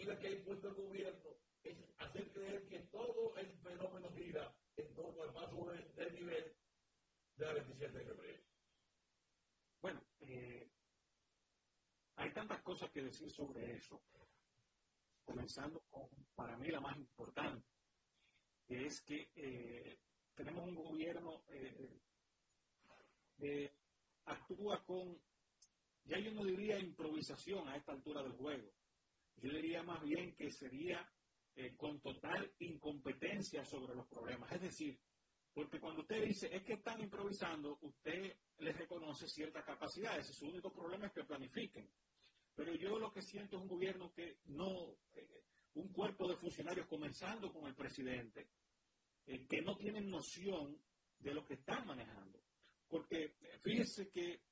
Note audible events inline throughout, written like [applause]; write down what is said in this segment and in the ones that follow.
narrativa que ha impuesto el gobierno es hacer creer que todo el fenómeno gira en torno al paso del nivel de la 27 de febrero. Bueno, eh, hay tantas cosas que decir sobre eso, comenzando con, para mí, la más importante, que es que eh, tenemos un gobierno que eh, actúa con, ya yo no diría improvisación a esta altura del juego, yo diría más bien que sería con total incompetencia sobre los problemas. Es decir, porque cuando usted dice, es que están improvisando, usted les reconoce ciertas capacidades. Su único problema es que planifiquen. Pero yo lo que siento es un gobierno que no, eh, un cuerpo de funcionarios, comenzando con el presidente, eh, que no tienen noción de lo que están manejando. Porque eh, fíjese que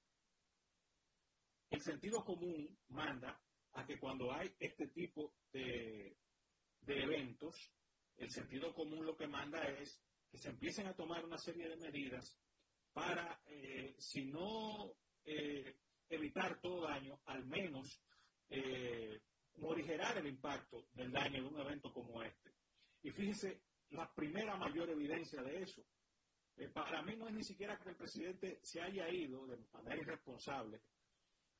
el sentido común manda a que cuando hay este tipo de, de eventos, el sentido común lo que manda es que se empiecen a tomar una serie de medidas para, eh, si no eh, evitar todo daño, al menos eh, morigerar el impacto del daño de un evento como este. Y fíjese la primera mayor evidencia de eso. para mí no es ni siquiera que el presidente se haya ido de manera irresponsable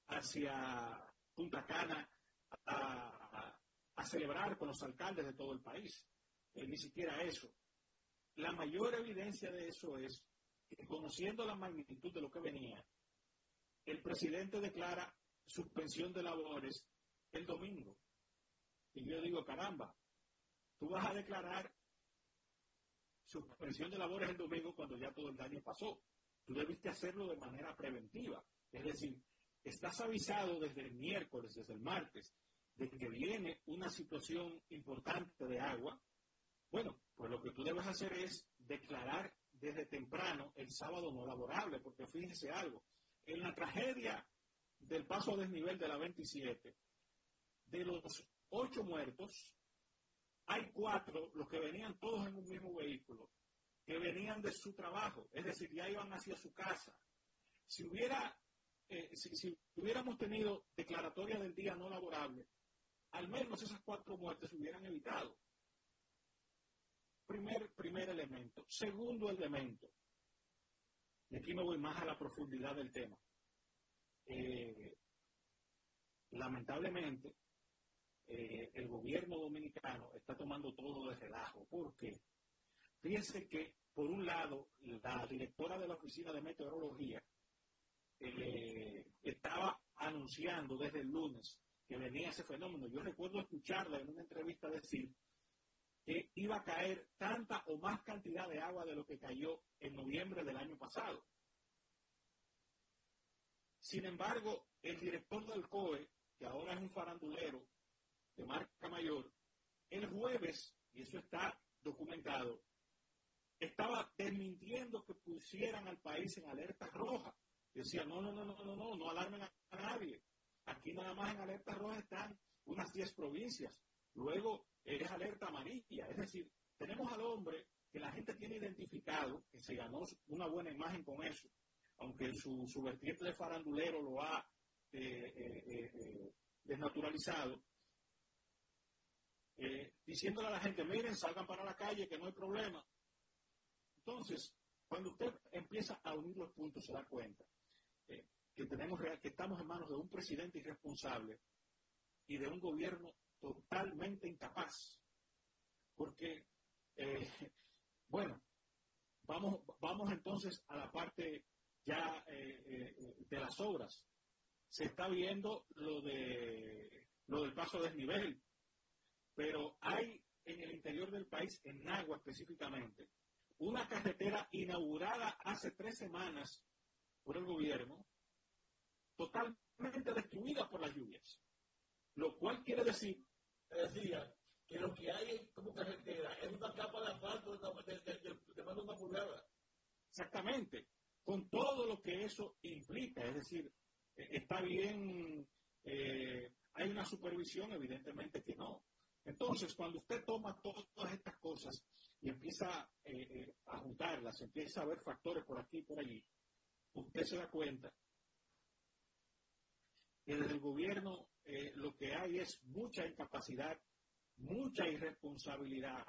hacia Punta Cana a, celebrar con los alcaldes de todo el país. ni siquiera eso. La mayor evidencia de eso es que conociendo la magnitud de lo que venía, el presidente declara suspensión de labores el domingo. Y yo digo, caramba, tú vas a declarar suspensión de labores el domingo cuando ya todo el daño pasó. Tú debiste hacerlo de manera preventiva. Es decir, estás avisado desde el miércoles, desde el martes, de que viene una situación importante de agua. Bueno, pues lo que tú debes hacer es declarar desde temprano el sábado no laborable, porque fíjense algo, en la tragedia del paso a desnivel de la 27, de los ocho muertos, hay cuatro, los que venían todos en un mismo vehículo, que venían de su trabajo, es decir, ya iban hacia su casa. Si hubiera, eh, si, hubiéramos tenido declaratoria del día no laborable, al menos esas cuatro muertes se hubieran evitado. Primer, primer elemento. Segundo elemento. Y aquí me voy más a la profundidad del tema. Eh, lamentablemente, eh, el gobierno dominicano está tomando todo de relajo. ¿Por qué? Fíjense que, por un lado, la directora de la Oficina de Meteorología eh, estaba anunciando desde el lunes que venía ese fenómeno. Yo recuerdo escucharla en una entrevista decir que iba a caer tanta o más cantidad de agua de lo que cayó en noviembre del año pasado. Sin embargo, el director del COE, que ahora es un farandulero de marca mayor, el jueves, y eso está documentado, estaba desmintiendo que pusieran al país en alerta roja. Decía, no, no, no, no, no, no, no alarmen a nadie. Aquí nada más en alerta roja están unas 10 provincias. Luego es alerta amarilla. Es decir, tenemos al hombre que la gente tiene identificado, que se ganó una buena imagen con eso, aunque su, vertiente de farandulero lo ha eh, eh, eh, desnaturalizado, diciéndole a la gente, miren, salgan para la calle, que no hay problema. Entonces, cuando usted empieza a unir los puntos, se da cuenta que, tenemos, que estamos en manos de un presidente irresponsable y de un gobierno totalmente incapaz. Porque, eh, [laughs] bueno, vamos, vamos entonces a la parte ya eh, eh, de las obras. se está viendo lo de lo del paso desnivel, pero hay en el interior del país, en Agua específicamente, una carretera inaugurada hace tres semanas por el gobierno, totalmente destruida por las lluvias. Lo cual quiere decir, decía, que lo que hay como carretera es una capa de asfalto de, de, de una pulgada. Exactamente, con todo lo que eso implica, es decir, eh, está bien, eh, hay una supervisión, evidentemente que no. Entonces, cuando usted toma todas estas cosas y empieza eh, a juntarlas, empieza a ver factores por aquí y por allí, usted se da cuenta que desde el gobierno lo que hay es mucha incapacidad, mucha irresponsabilidad,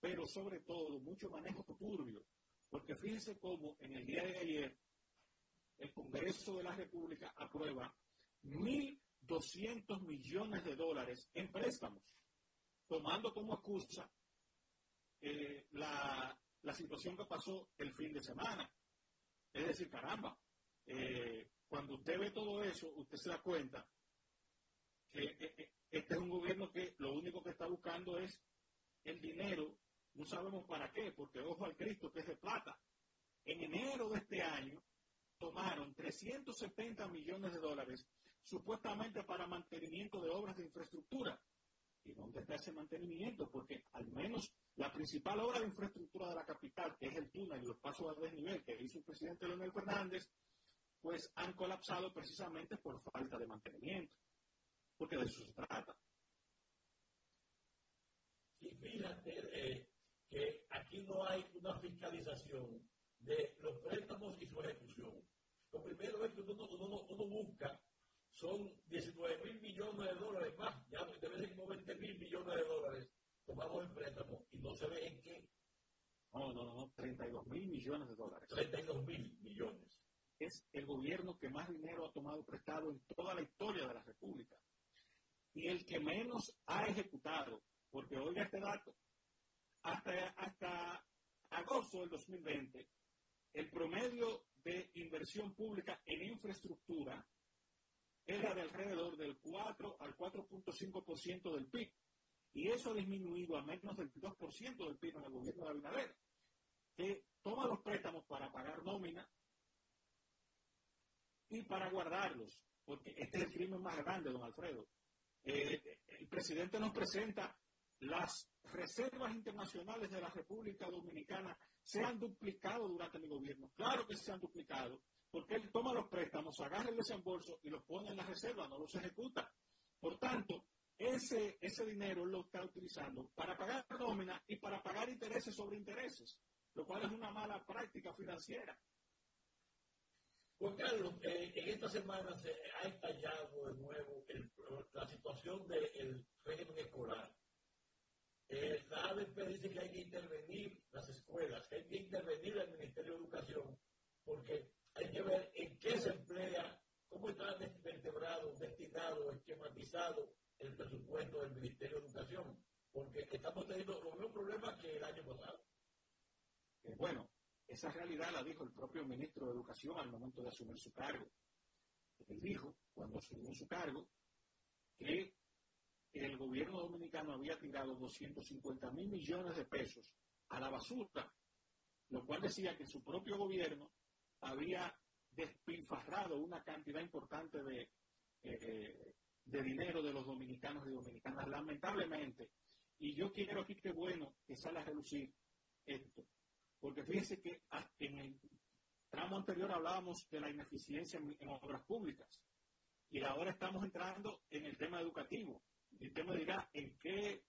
pero sobre todo mucho manejo turbio. Porque fíjense cómo en el día de ayer el Congreso de la República aprueba 1.200 millones de dólares en préstamos, tomando como excusa eh, la, situación que pasó el fin de semana. Es decir, caramba, eh, cuando usted ve todo eso, usted se da cuenta que eh, este es un gobierno que lo único que está buscando es el dinero, no sabemos para qué, porque ojo al Cristo que es de plata. En enero de este año, tomaron 370 millones de dólares supuestamente para mantenimiento de obras de infraestructura. ¿Y dónde está ese mantenimiento? Porque al menos la principal obra de infraestructura de la capital, que es el túnel y los pasos a desnivel que hizo el presidente Leonel Fernández, pues han colapsado precisamente por falta de mantenimiento. Porque de eso se trata. Y fíjate eh, que aquí no hay una fiscalización de los préstamos y su ejecución. Lo primero es que uno, uno, busca son 19 mil millones de dólares más, ya debe ser como 20 mil millones de dólares tomados en préstamos y no se ve en qué. No, no, no, 32 mil millones de dólares. 32 mil millones. Es el gobierno que más dinero ha tomado prestado en toda la historia de la República. Y el que menos ha ejecutado, porque oiga este dato, hasta, hasta agosto del 2020, el promedio de inversión pública en infraestructura era de alrededor del 4 al 4.5% del PIB. Y eso ha disminuido a menos del 2% del PIB en el gobierno de Abinader, que toma los préstamos para pagar nómina y para guardarlos, porque este es el crimen más grande, don Alfredo. Eh, el presidente nos presenta las reservas internacionales de la República Dominicana se han duplicado durante mi gobierno. Claro que se han duplicado, porque él toma los préstamos, agarra el desembolso y los pone en la reserva, no los ejecuta. Por tanto, ese, ese dinero lo está utilizando para pagar nómina y para pagar intereses sobre intereses, lo cual es una mala práctica financiera. Juan Carlos, eh, en esta semana se ha estallado de nuevo la situación del régimen escolar la ADP dice que hay que intervenir las escuelas, que hay que intervenir el Ministerio de Educación, porque hay que ver en qué se emplea, cómo está vertebrado, destinado, esquematizado el presupuesto del Ministerio de Educación, porque estamos teniendo los mismos problemas que el año pasado. Eh, bueno, esa realidad la dijo el propio ministro de Educación al momento de asumir su cargo. Él dijo, cuando asumió su cargo, que el gobierno dominicano había tirado 250 mil millones de pesos a la basura, lo cual decía que su propio gobierno había despilfarrado una cantidad importante de, eh, de dinero de los dominicanos y dominicanas, lamentablemente. Y yo quiero aquí que bueno que sale a relucir esto, porque fíjense que en el tramo anterior hablábamos de la ineficiencia en obras públicas y ahora estamos entrando en el tema educativo. Y usted me dirá, ¿en qué,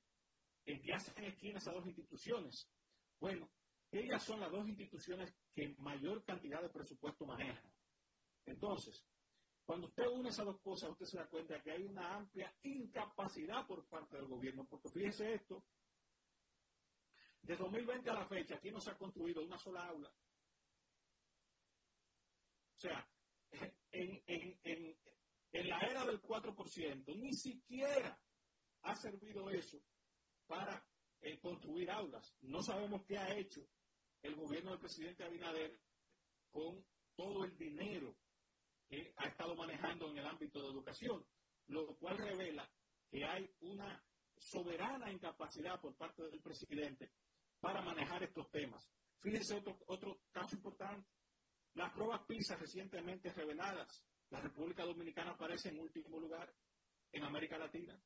¿en qué hacen esquina esas dos instituciones? Bueno, ellas son las dos instituciones que mayor cantidad de presupuesto manejan. Entonces, cuando usted une esas dos cosas, usted se da cuenta que hay una amplia incapacidad por parte del gobierno, porque fíjese esto, de 2020 a la fecha, aquí no se ha construido una sola aula. O sea, en, la era del 4%, ni siquiera ha servido eso para eh, construir aulas. No sabemos qué ha hecho el gobierno del presidente Abinader con todo el dinero que ha estado manejando en el ámbito de educación, lo cual revela que hay una soberana incapacidad por parte del presidente para manejar estos temas. Fíjense otro, otro caso importante. Las pruebas PISA recientemente reveladas. La República Dominicana aparece en último lugar en América Latina.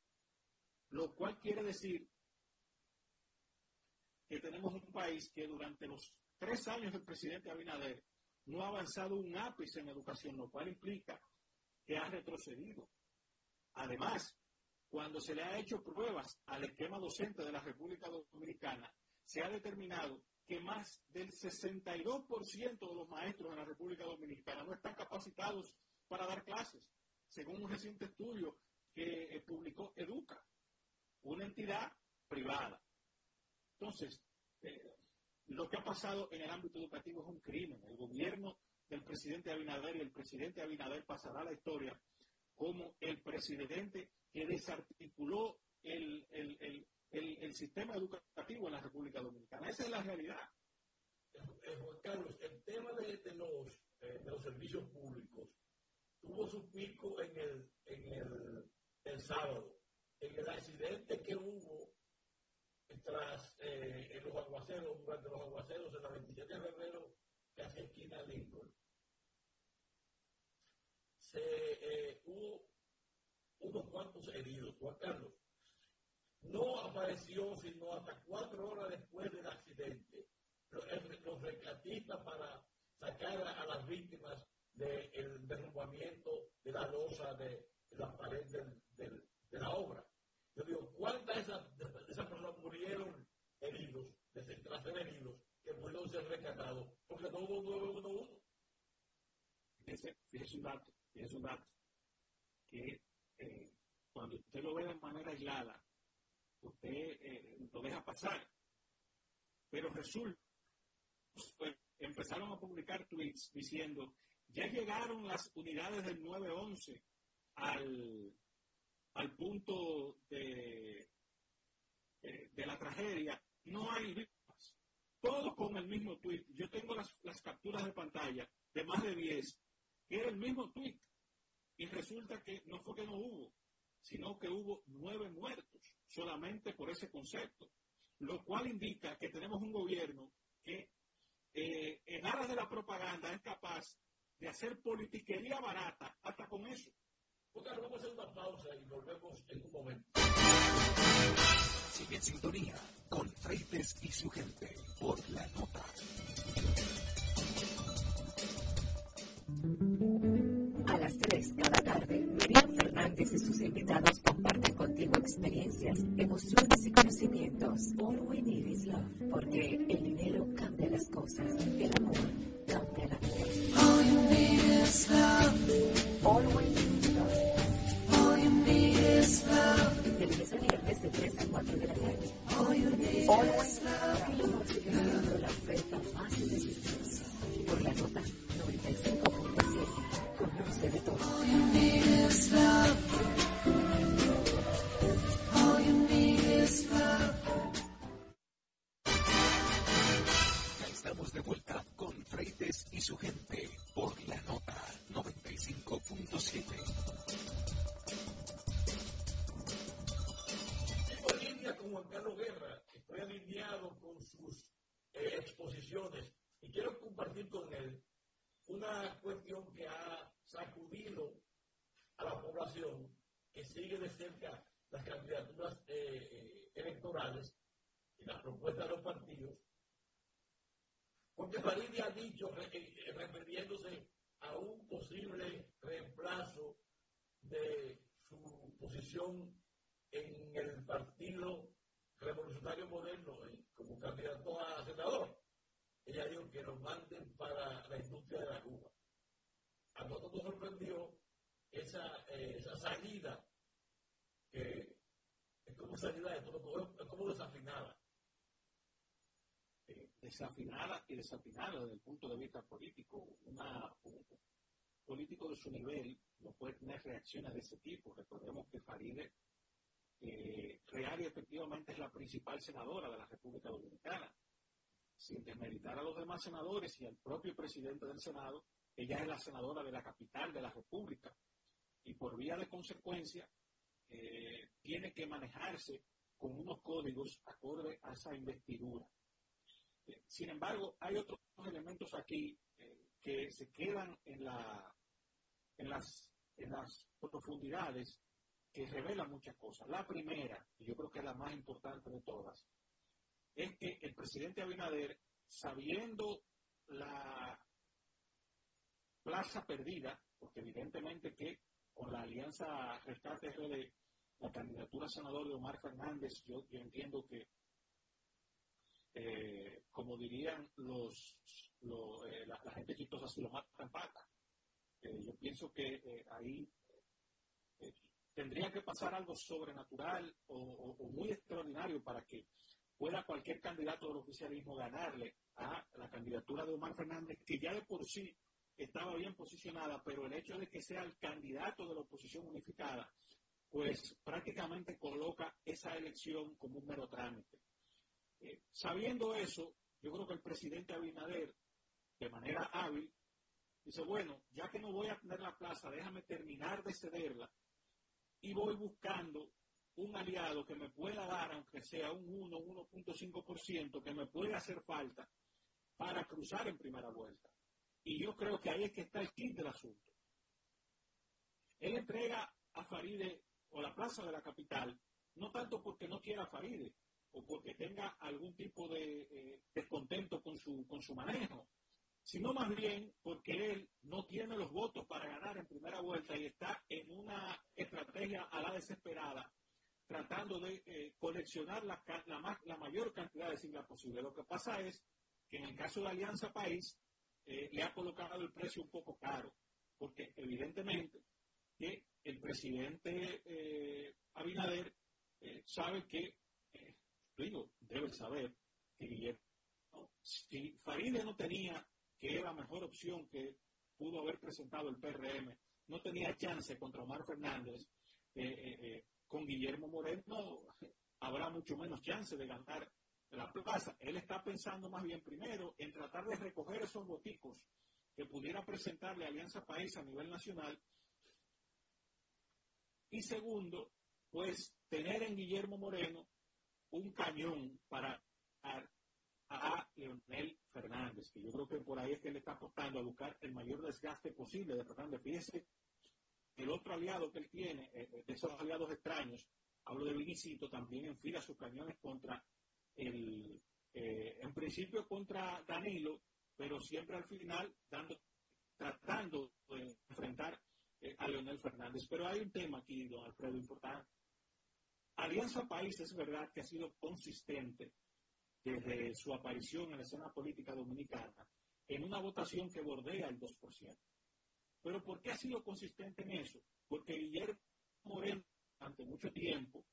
Lo cual quiere decir que tenemos un país que durante los tres años del presidente Abinader no ha avanzado un ápice en educación, lo cual implica que ha retrocedido. Además, cuando se le ha hecho pruebas al esquema docente de la República Dominicana, se ha determinado que más del 62% de los maestros en la República Dominicana no están capacitados para dar clases, según un reciente estudio que eh, publicó Educa, una entidad privada. Entonces, eh, lo que ha pasado en el ámbito educativo es un crimen. El gobierno del presidente Abinader y el presidente Abinader pasará a la historia como el presidente que desarticuló el, sistema educativo en la República Dominicana. Esa es la realidad. Eh, Juan Carlos, el tema de, los, eh, de los servicios públicos tuvo su pico en el, en el, el sábado, en el accidente que hubo tras eh, en los aguaceros, durante los aguaceros en la 27 de febrero, casi esquina Lincoln. Se, eh, hubo unos cuantos heridos, Juan Carlos. No apareció sino hasta cuatro horas después del accidente los, los rescatistas para sacar a, las víctimas del derrumbamiento de la losa de, la pared de la obra. Yo digo, ¿cuántas de esas, personas murieron heridos, tras ser heridos, que pudieron ser rescatados? Porque no hubo 911. Fíjese, fíjese un dato, fíjese un dato, que eh, cuando usted lo ve de manera aislada, usted eh, lo deja pasar. Pero resulta, pues, empezaron a publicar tweets diciendo, ya llegaron las unidades del 911 al, al punto de, la tragedia, no hay víctimas. Todos con el mismo tweet. Yo tengo las, capturas de pantalla de más de 10, que era el mismo tweet. Y resulta que no fue que no hubo, sino que hubo nueve muertos solamente por ese concepto. Lo cual indica que tenemos un gobierno que eh, en aras de la propaganda es capaz de hacer politiquería barata hasta con eso vamos a hacer una pausa y volvemos en un momento. Sigue en sintonía con Freites y su gente por la nota. A las 3 cada tarde, Miriam Fernández y sus invitados comparten contigo experiencias, emociones y conocimientos. All we need is love, porque el dinero cambia las cosas, el amor cambia la vida. All you need is love. All we need lunes a viernes de 3 a 4 de la tarde. Is love. La oferta más irresistible. Por la nota 95.7 de todo. All you estamos de vuelta con Freites y su gente exposiciones. Y quiero compartir con él una cuestión que ha sacudido a la población que sigue de cerca las candidaturas eh, eh, electorales y las propuestas de los partidos, porque Farid ha dicho, eh, refiriéndose a un posible reemplazo de su posición en el Partido Revolucionario Moderno como candidato a senador. Ella dijo que lo manden para la industria de la Cuba a nosotros nos sorprendió esa, eh, esa salida que es como salida de todo, es como desafinada. Eh, desafinada y desafinada desde el punto de vista político. Una, un político de su nivel no puede tener reacciones de ese tipo. Recordemos que Faride eh, real y efectivamente es la principal senadora de la República Dominicana. Sin desmeritar a los demás senadores y al propio presidente del Senado, ella es la senadora de la capital de la República y por vía de consecuencia eh, tiene que manejarse con unos códigos acorde a esa investidura. Eh, sin embargo, hay otros elementos aquí que se quedan en, la, en las profundidades que revelan muchas cosas. La primera, y yo creo que es la más importante de todas, es que el presidente Abinader, sabiendo la plaza perdida, porque evidentemente que con la alianza Rescate de la candidatura senador de Omar Fernández, yo, entiendo que, eh, como dirían los, eh, la, gente chistosa, si lo matan pata. Eh, yo pienso que ahí tendría que pasar algo sobrenatural o, muy extraordinario para que pueda cualquier candidato del oficialismo ganarle a la candidatura de Omar Fernández, que ya de por sí estaba bien posicionada, pero el hecho de que sea el candidato de la oposición unificada, pues prácticamente coloca esa elección como un mero trámite. Eh, sabiendo eso, yo creo que el presidente Abinader, de manera hábil, dice, bueno, ya que no voy a tener la plaza, déjame terminar de cederla y voy buscando un aliado que me pueda dar, aunque sea un 1, 1.5%, que me pueda hacer falta para cruzar en primera vuelta. Y yo creo que ahí es que está el kit del asunto. Él entrega a Faride o la plaza de la capital, no tanto porque no quiera Faride o porque tenga algún tipo de eh, descontento con su, con su manejo, sino más bien porque él no tiene los votos para ganar en primera vuelta y está en una estrategia a la desesperada, tratando de eh, coleccionar la, la, mayor cantidad de siglas posible. Lo que pasa es que en el caso de Alianza País eh, le ha colocado el precio un poco caro, porque evidentemente el presidente eh, Abinader sabe que, digo, debe saber que Guillermo, si Faride no tenía que era la mejor opción que pudo haber presentado el PRM, no tenía chance contra Omar Fernández, eh, eh, eh, con Guillermo Moreno habrá mucho menos chance de ganar la plaza. Él está pensando más bien primero en tratar de recoger esos boticos que pudiera presentarle Alianza País a nivel nacional. Y segundo, pues tener en Guillermo Moreno un cañón para a Leonel Fernández, que yo creo que por ahí es que él está apostando a buscar el mayor desgaste posible de Fernández. Fíjese, el otro aliado que él tiene, eh, eh, esos aliados extraños, hablo de Vinicito, también enfila sus cañones contra el, eh, en principio contra Danilo, pero siempre al final tratando de enfrentar a Leonel Fernández. Pero hay un tema aquí, don Alfredo, importante. Alianza País es verdad que ha sido consistente desde su aparición en la escena política dominicana en una votación que bordea el 2%. Pero ¿por qué ha sido consistente en eso? Porque Guillermo Moreno, durante mucho tiempo,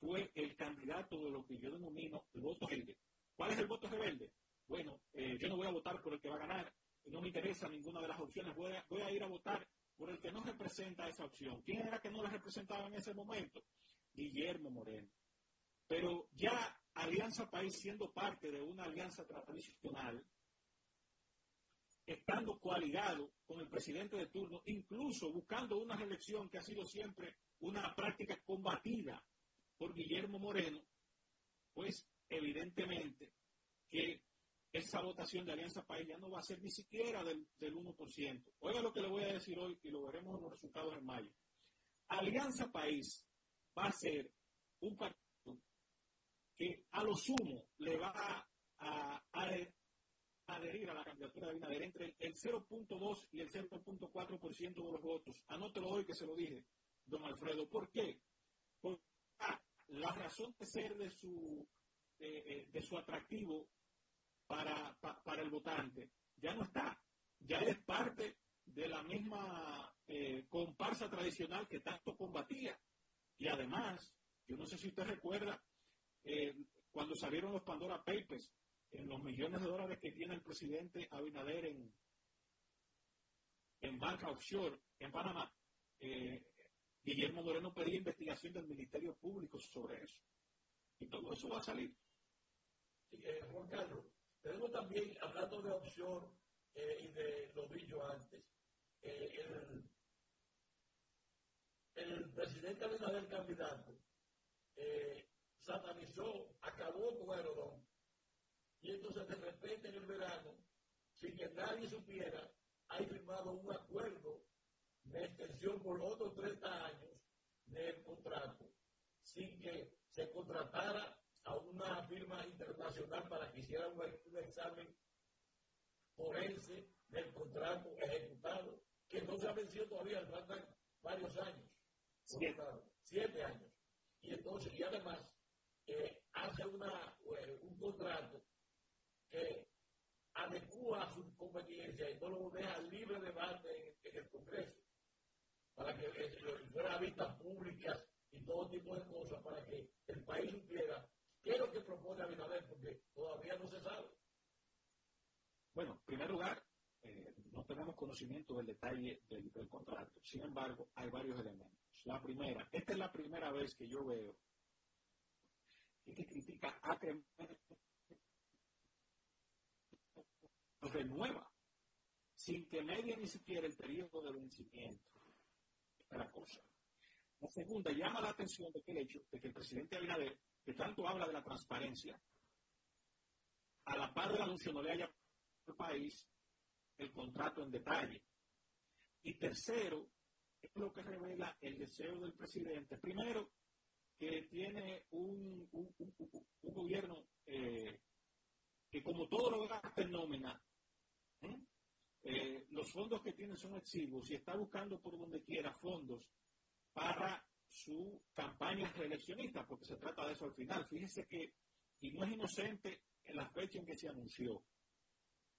fue el candidato de lo que yo denomino el voto rebelde. ¿Cuál es el voto rebelde? Bueno, eh, yo no voy a votar por el que va a ganar, no me interesa ninguna de las opciones, voy a, voy a ir a votar por el que no representa esa opción. ¿Quién era que no la representaba en ese momento? Guillermo Moreno. Pero ya Alianza País siendo parte de una alianza tradicional, estando coaligado con el presidente de turno, incluso buscando una reelección que ha sido siempre una práctica combatida por Guillermo Moreno, pues evidentemente que esa votación de Alianza País ya no va a ser ni siquiera del, del 1%. Oiga lo que le voy a decir hoy y lo veremos en los resultados en mayo. Alianza País va a ser un partido que a lo sumo le va a, adherir a la candidatura de Abinader entre el 0.2 y el 0.4% de los votos. Anótelo hoy que se lo dije, don Alfredo. ¿Por qué? Porque la razón de ser de su, eh, de su atractivo para, para el votante ya no está. Ya es parte de la misma eh, comparsa tradicional que tanto combatía. Y además, yo no sé si usted recuerda eh, cuando salieron los Pandora Papers, en los millones de dólares que tiene el presidente Abinader en, en banca offshore en Panamá, eh, Guillermo Moreno pedía investigación del Ministerio Público sobre eso. Y todo eso va a salir. Eh, Juan Carlos, tenemos también, hablando de offshore, y de lo dicho antes, el, el presidente del candidato eh, satanizó, acabó con Aerodón. Y entonces de repente en el verano, sin que nadie supiera, hay firmado un acuerdo de extensión por otros 30 años del contrato, sin que se contratara a una firma internacional para que hiciera un, examen forense del contrato ejecutado, que no se ha vencido todavía, faltan varios años. Siete, años. Y entonces, y además, eh, hace una, eh, un contrato que adecua a su conveniencia y no lo deja libre debate en, el Congreso, para que fuera vistas públicas y todo tipo de cosas, para que el país supiera qué es lo que propone Abinader, porque todavía no se sabe. Bueno, en primer lugar, eh, no tenemos conocimiento del detalle del, contrato. Sin embargo, hay varios elementos. La primera, esta es la primera vez que yo veo que critica acremente renueva sin que medie ni siquiera el periodo de vencimiento de la cosa. La segunda, llama la atención de que el hecho de que el presidente Abinader, que tanto habla de la transparencia, a la par del anuncio no le haya al país el contrato en detalle. Y tercero, es lo que revela el deseo del presidente. Primero, que tiene un, un, gobierno eh, que como todo lo gasta en nómina, ¿eh? Eh, los fondos que tiene son exiguos y está buscando por donde quiera fondos para su campaña reeleccionista, porque se trata de eso al final. Fíjese que, y no es inocente en la fecha en que se anunció,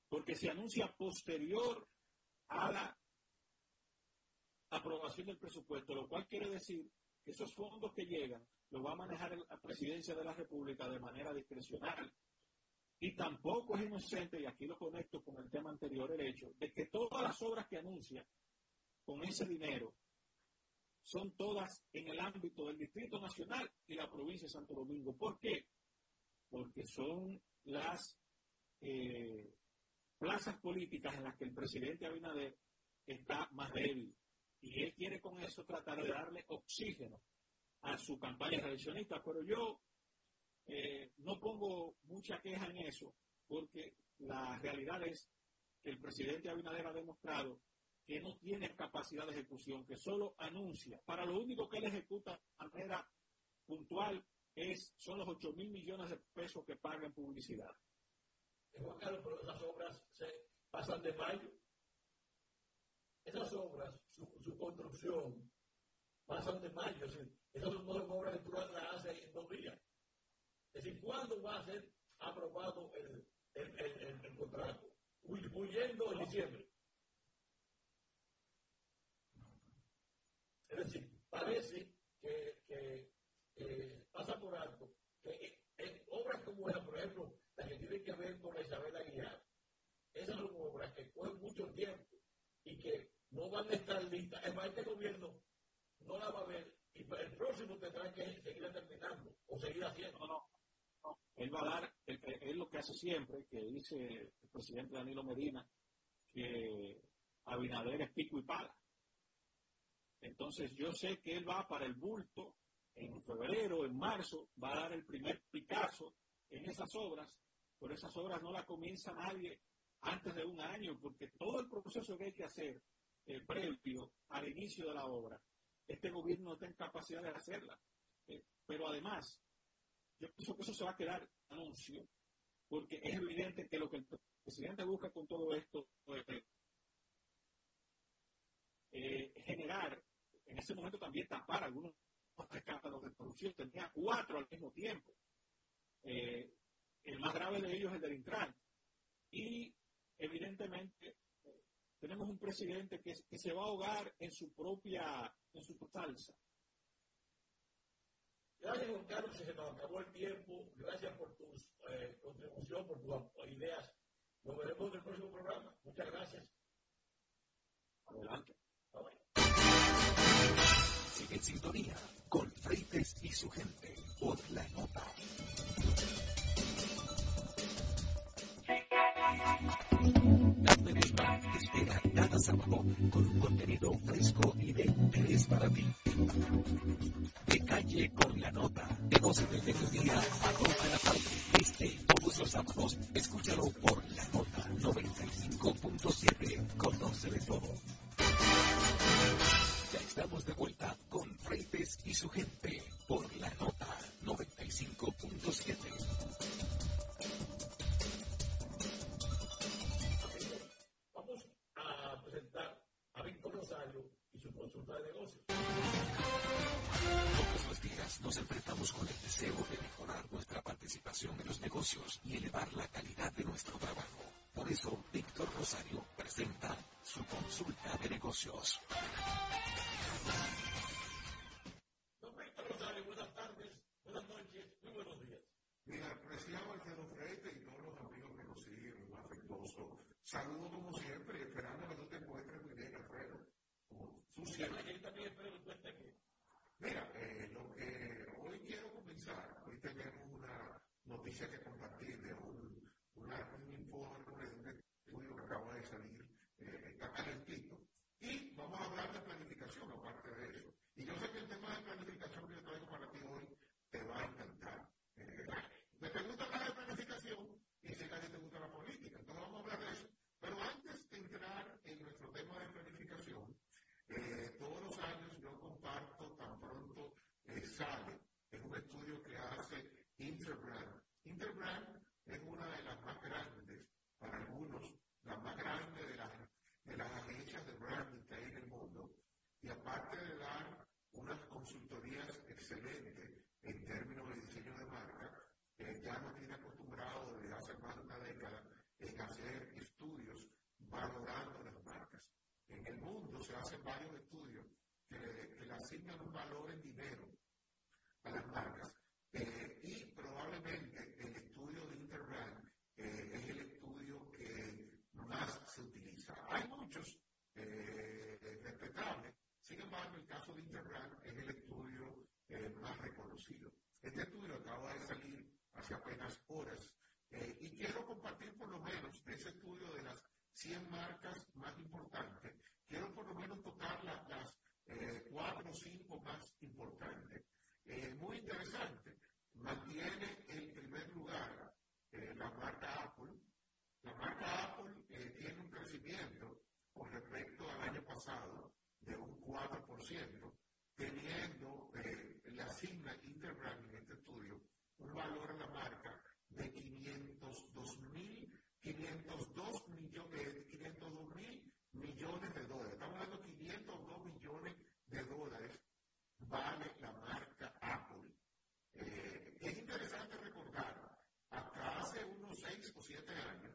porque se anuncia posterior a la aprobación del presupuesto, lo cual quiere decir esos fondos que llegan los va a manejar la presidencia de la República de manera discrecional. Y tampoco es inocente, y aquí lo conecto con el tema anterior, el hecho de que todas las obras que anuncia con ese dinero son todas en el ámbito del Distrito Nacional y la provincia de Santo Domingo. ¿Por qué? Porque son las eh, plazas políticas en las que el presidente Abinader está más débil. Y él quiere con eso tratar de darle oxígeno a su campaña tradicionalista, pero yo eh, no pongo mucha queja en eso, porque la realidad es que el presidente Abinader ha demostrado que no tiene capacidad de ejecución, que solo anuncia. Para lo único que él ejecuta de manera puntual es, son los 8 mil millones de pesos que paga en publicidad. Juan Carlos, pero esas obras se pasan de mayo. Esas obras, su, construcción, pasan de mayo. esas son obras que tú las haces en dos días. Es decir, ¿cuándo va a ser aprobado el, el, el, el contrato? Huyendo en diciembre. Es decir, parece que, pasa por alto que en obras como esa, por ejemplo, la que tiene que ver con la Isabel Aguilar, esas son obras que cogen mucho tiempo y que no van a estar listas. Es más, este gobierno no la va a ver y el próximo tendrá que seguir terminando o seguir haciendo. No, no él va a dar, él, lo que hace siempre, que dice el presidente Danilo Medina, que Abinader es pico y pala. Entonces yo sé que él va para el bulto en febrero, en marzo, va a dar el primer Picasso en esas obras, pero esas obras no las comienza nadie antes de un año, porque todo el proceso que hay que hacer eh, previo al inicio de la obra, este gobierno no tiene capacidad de hacerla. Eh, pero además, yo pienso que eso se va a quedar anuncio, porque es evidente que lo que el presidente busca con todo esto es eh, generar, en ese momento también tapar algunos escándalos de corrupción, tenía cuatro al mismo tiempo. Eh, el más grave de ellos es el del Intran. Y evidentemente tenemos un presidente que, que, se va a ahogar en su propia, en su salsa. Gracias, Juan Carlos, se nos acabó el tiempo. Gracias por tu eh, contribución, por tus ideas. Nos veremos en el próximo programa. Muchas gracias. Adelante. Sigue en sintonía con Freites y su gente por la nota. Las contenido fresco y de interés para ti. De calle con la nota, de 12 del mediodía a 2 de la tarde. Este, todos los sábados, escúchalo por la nota 95.7. Conoce de todo. Ya estamos de vuelta con Freites y su gente por la nota 95.7. nos enfrentamos con el deseo de mejorar nuestra participación en los negocios y elevar la calidad de nuestro trabajo. Por eso, Víctor Rosario presenta su consulta de negocios. Don Víctor Rosario, buenas tardes, buenas noches, muy buenos días. Mira, apreciado Alfredo Freite y todos los amigos que nos siguen, un afectuoso saludo como siempre, esperando que tú te encuentres muy bien, Alfredo. Como tú siempre. También que tú aquí. Mira, eh, lo que hoy quiero comenzar, hoy tenemos una noticia que compartir de un, una, un informe de un estudio que acaba de salir, eh, está calentito, y vamos a hablar de planificación aparte de eso. Y yo sé que el tema de planificación que yo traigo para ti hoy te va a encantar. Eh, me te gusta hablar de planificación y sé que a ti te gusta la política, entonces vamos a hablar de eso. Pero antes de entrar en nuestro tema de planificación, eh, todos los años yo comparto tan pronto eh, sale, es un estudio que hace Interbrand. Interbrand es una de las más grandes, para algunos, la más grande de las, de las agencias de branding que hay en el mundo. Y aparte de dar unas consultorías excelentes en términos de diseño de marca, eh, ya nos tiene acostumbrado desde hace más de una década en hacer estudios valorando las marcas. En el mundo se hacen varios estudios que, que le asignan un valor dinero a las marcas. Eh, y probablemente el estudio de Interbrand eh, es el estudio que más se utiliza. Hay muchos eh, respetables, sin embargo, el caso de Interbrand es el estudio eh, más reconocido. Este estudio acaba de salir hace apenas horas y quiero compartir por lo menos ese estudio de las 100 marcas más importantes. Quiero por lo menos tocar la- las eh, cuatro o cinco más importantes. Eh, muy interesante. Mantiene el primer lugar eh, la marca Apple. La marca Apple eh, tiene un crecimiento con respecto al año pasado de un 4%, teniendo, le asigna Interbrand en este estudio un valor a la marca de 502 mil 502 millones, 502 mil millones de dólares. Estamos hablando de 502 millones de dólares vale la marca Apple. Eh, es interesante recordar, hasta hace unos 6 o 7 años,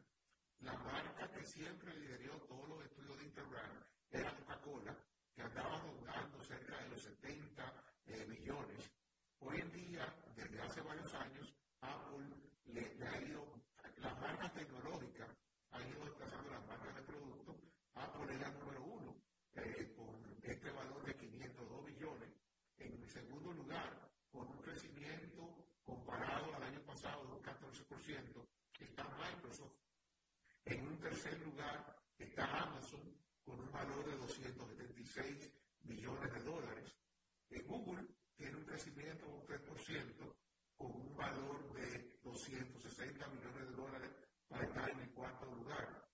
la marca que siempre lideró todos los estudios de Interbrand era Coca-Cola, que andaba rondando cerca de los 70 eh, millones. Hoy en día, desde hace varios años, Apple le, le ha ido, las marcas tecnológicas han ido desplazando las marcas de productos. Apple es la número uno, eh, con este valor de 502 millones. En segundo lugar, con un crecimiento comparado al año pasado de un 14%, está Microsoft. En un tercer lugar está Amazon con un valor de 276 millones de dólares. Google tiene un crecimiento de un 3% con un valor de 260 millones de dólares para estar en el cuarto lugar.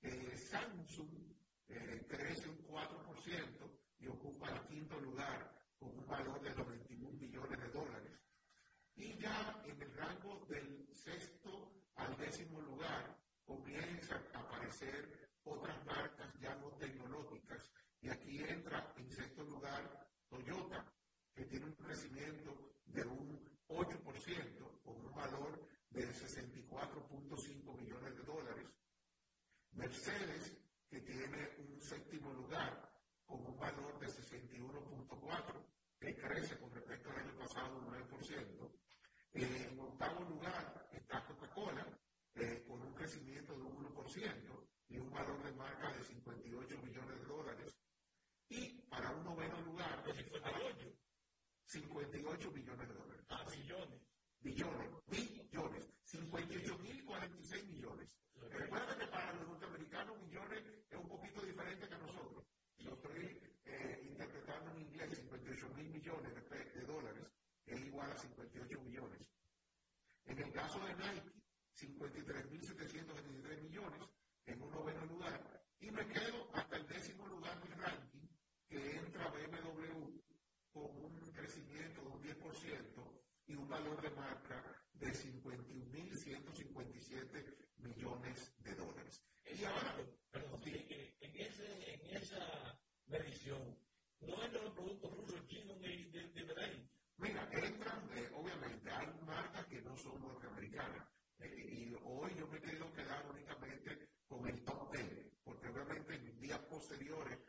Eh, Samsung eh, crece un 4% y ocupa el quinto lugar con un valor de 91 millones de dólares. Y ya en el rango del sexto al décimo lugar comienzan a aparecer otras marcas ya no tecnológicas. Y aquí entra en sexto lugar Toyota, que tiene un crecimiento de un 8% con un valor de 64.5 millones de dólares. Mercedes, que tiene un séptimo lugar con un valor de 61.4, que crece con respecto al año pasado un 9%. Eh, en octavo lugar está Coca-Cola, eh, con un crecimiento de un 1% y un valor de marca de 58 millones de dólares. Y para un noveno lugar... ¿De 58? 58 millones de dólares. Ah, millones. Billones, billones, 58.046 millones. Recuerda que para los norteamericanos millones es un poquito diferente que a nosotros. Lo estoy eh, interpretando en inglés, 58 mil millones de, de, dólares es igual a 58 millones. En el caso de Nike, 53.773 millones en un noveno lugar. Y me quedo hasta el décimo lugar del ranking, que entra BMW con un crecimiento de un 10% y un valor de marca de 51.157 millones de dólares. Y ahora, perdón, en, ese, en esa medición, no entran los productos rusos, chinos ni de, de, de Mira, entran, eh, obviamente, hay marcas que no son norteamericanas. Eh, y hoy yo me quiero quedar posteriores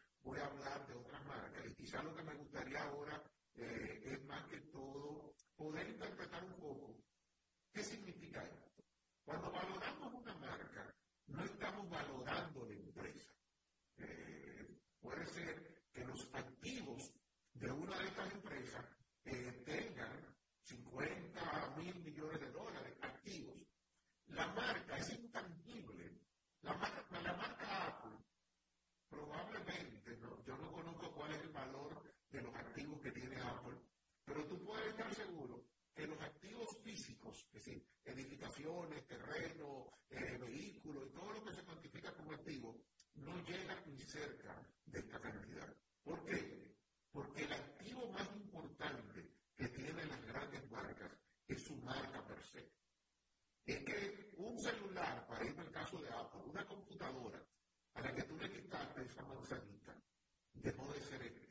es decir, edificaciones, terreno, eh, vehículos y todo lo que se cuantifica como activo, no llega ni cerca de esta cantidad. ¿Por qué? Porque el activo más importante que tienen las grandes marcas es su marca per se. Es que un celular, para ir al caso de Apple, una computadora a la que tú le quitaste esa manzanita, dejó de ser esto.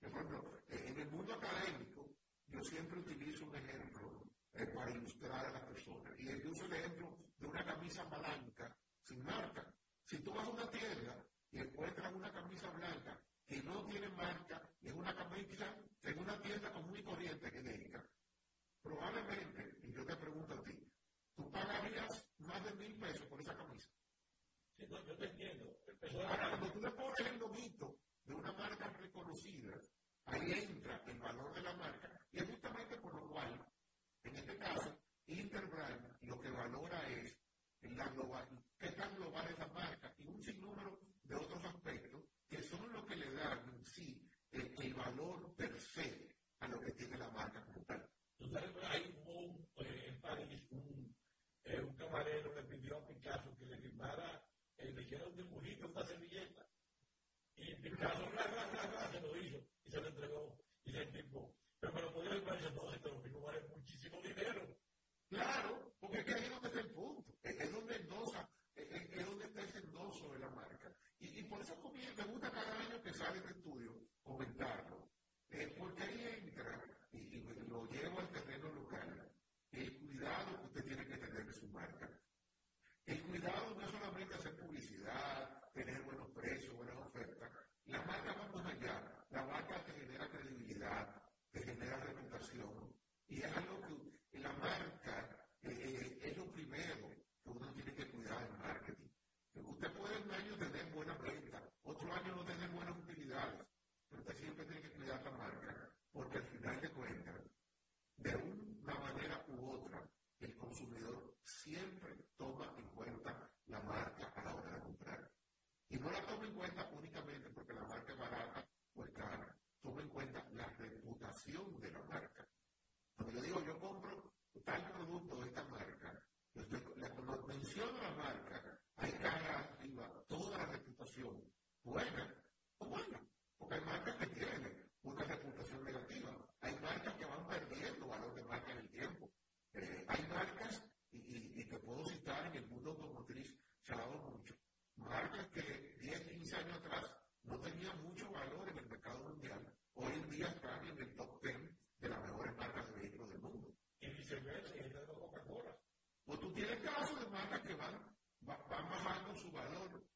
Por ejemplo, en el mundo académico, yo siempre utilizo un ejemplo para a las personas. Y yo uso el ejemplo de una camisa blanca sin marca. Si tú vas a una tienda y encuentras una camisa blanca que no tiene marca, es una camisa en una tienda común y corriente genérica, probablemente, y yo te pregunto a ti, ¿tú pagarías más de mil pesos por esa camisa? Sí, no, yo te entiendo. Ahora, cuando tú le pones el lomito de una marca reconocida, ahí entra el valor de la marca. Y es justamente por lo cual, en este caso, Interbrand lo que valora es la global, qué tan global es la marca y un sinnúmero de otros aspectos que son lo que le dan en sí el, el valor per se a lo que tiene la marca como tal. Tú sabes, hay un, eh, en París un, eh, un camarero le pidió a Picasso que le firmara, eh, le hicieron un dibujito, una servilleta. Y Picasso, ra, ra, ra, ra, se lo hizo y se lo entregó. Y el tipo, pero me lo podía firmar y dice, no, esto lo firmó vale muchísimo dinero. Claro, porque es que ahí es donde está el punto. Es, es donde endosa, es, es, donde está ese endoso de la marca. Y, y por eso conmigo, me gusta cada año que sale este estudio comentarlo. Eh, porque ahí entra, y, y, lo llevo al terreno local, el cuidado que usted tiene que tener de su marca. El cuidado no es solamente hacer publicidad, tener buenos precios, buenas ofertas. La marca va más allá. La marca te genera credibilidad, te genera reputación. Y es algo que la marca eh, es lo primero que uno tiene que cuidar en marketing. Usted puede un año tener buenas ventas, otro año no tener buenas utilidades, pero usted siempre tiene que cuidar la marca, porque al final de cuentas, de una manera u otra, el consumidor siempre toma en cuenta la marca a la hora de comprar. Y no la toma en cuenta únicamente porque la marca es barata o es cara, toma en cuenta la reputación de la marca. Cuando yo digo yo compro tal producto de esta marca, cuando menciono la marca, hay cara arriba toda la reputación, buena o mala, porque hay marcas que tienen una reputación negativa, hay marcas que van perdiendo valor de marca en el tiempo, eh, hay marcas, y, y, y, que puedo citar en el mundo automotriz, se ha dado mucho, marcas que 10, 15 años atrás no tenían mucho valor en el mercado mundial, hoy en día están en el top 10 de las mejores marcas de vehículos del mundo. Y viceversa, y de Coca-Cola. Pues tú tienes que van, van bajando su valor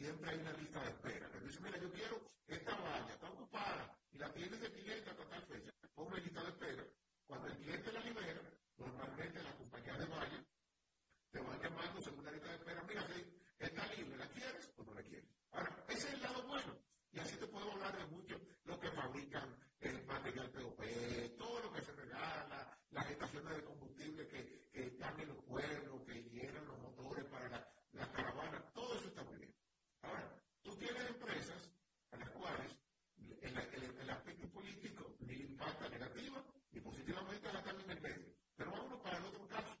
siempre hay una lista de espera. Que dice, mira, yo quiero esta valla, está ocupada, y la tienes de cliente hasta tal fecha, ponme lista de espera. Cuando el cliente la libera, normalmente la compañía de valla te van llamando según la lista de espera, mira, si está libre, ¿la quieres o no la quieres? Ahora, ese es el lado bueno. Y así te puedo hablar de mucho lo que fabrican el material POP, todo lo que se regala, las estaciones de combustible que, que están en los pueblos, que llenan los motores para la, las caravanas, todo eso está muy bien. Ahora, tú tienes empresas a las cuales el, el- el aspecto político ni le impacta negativa ni positivamente la están en el medio. Pero vámonos para el otro caso.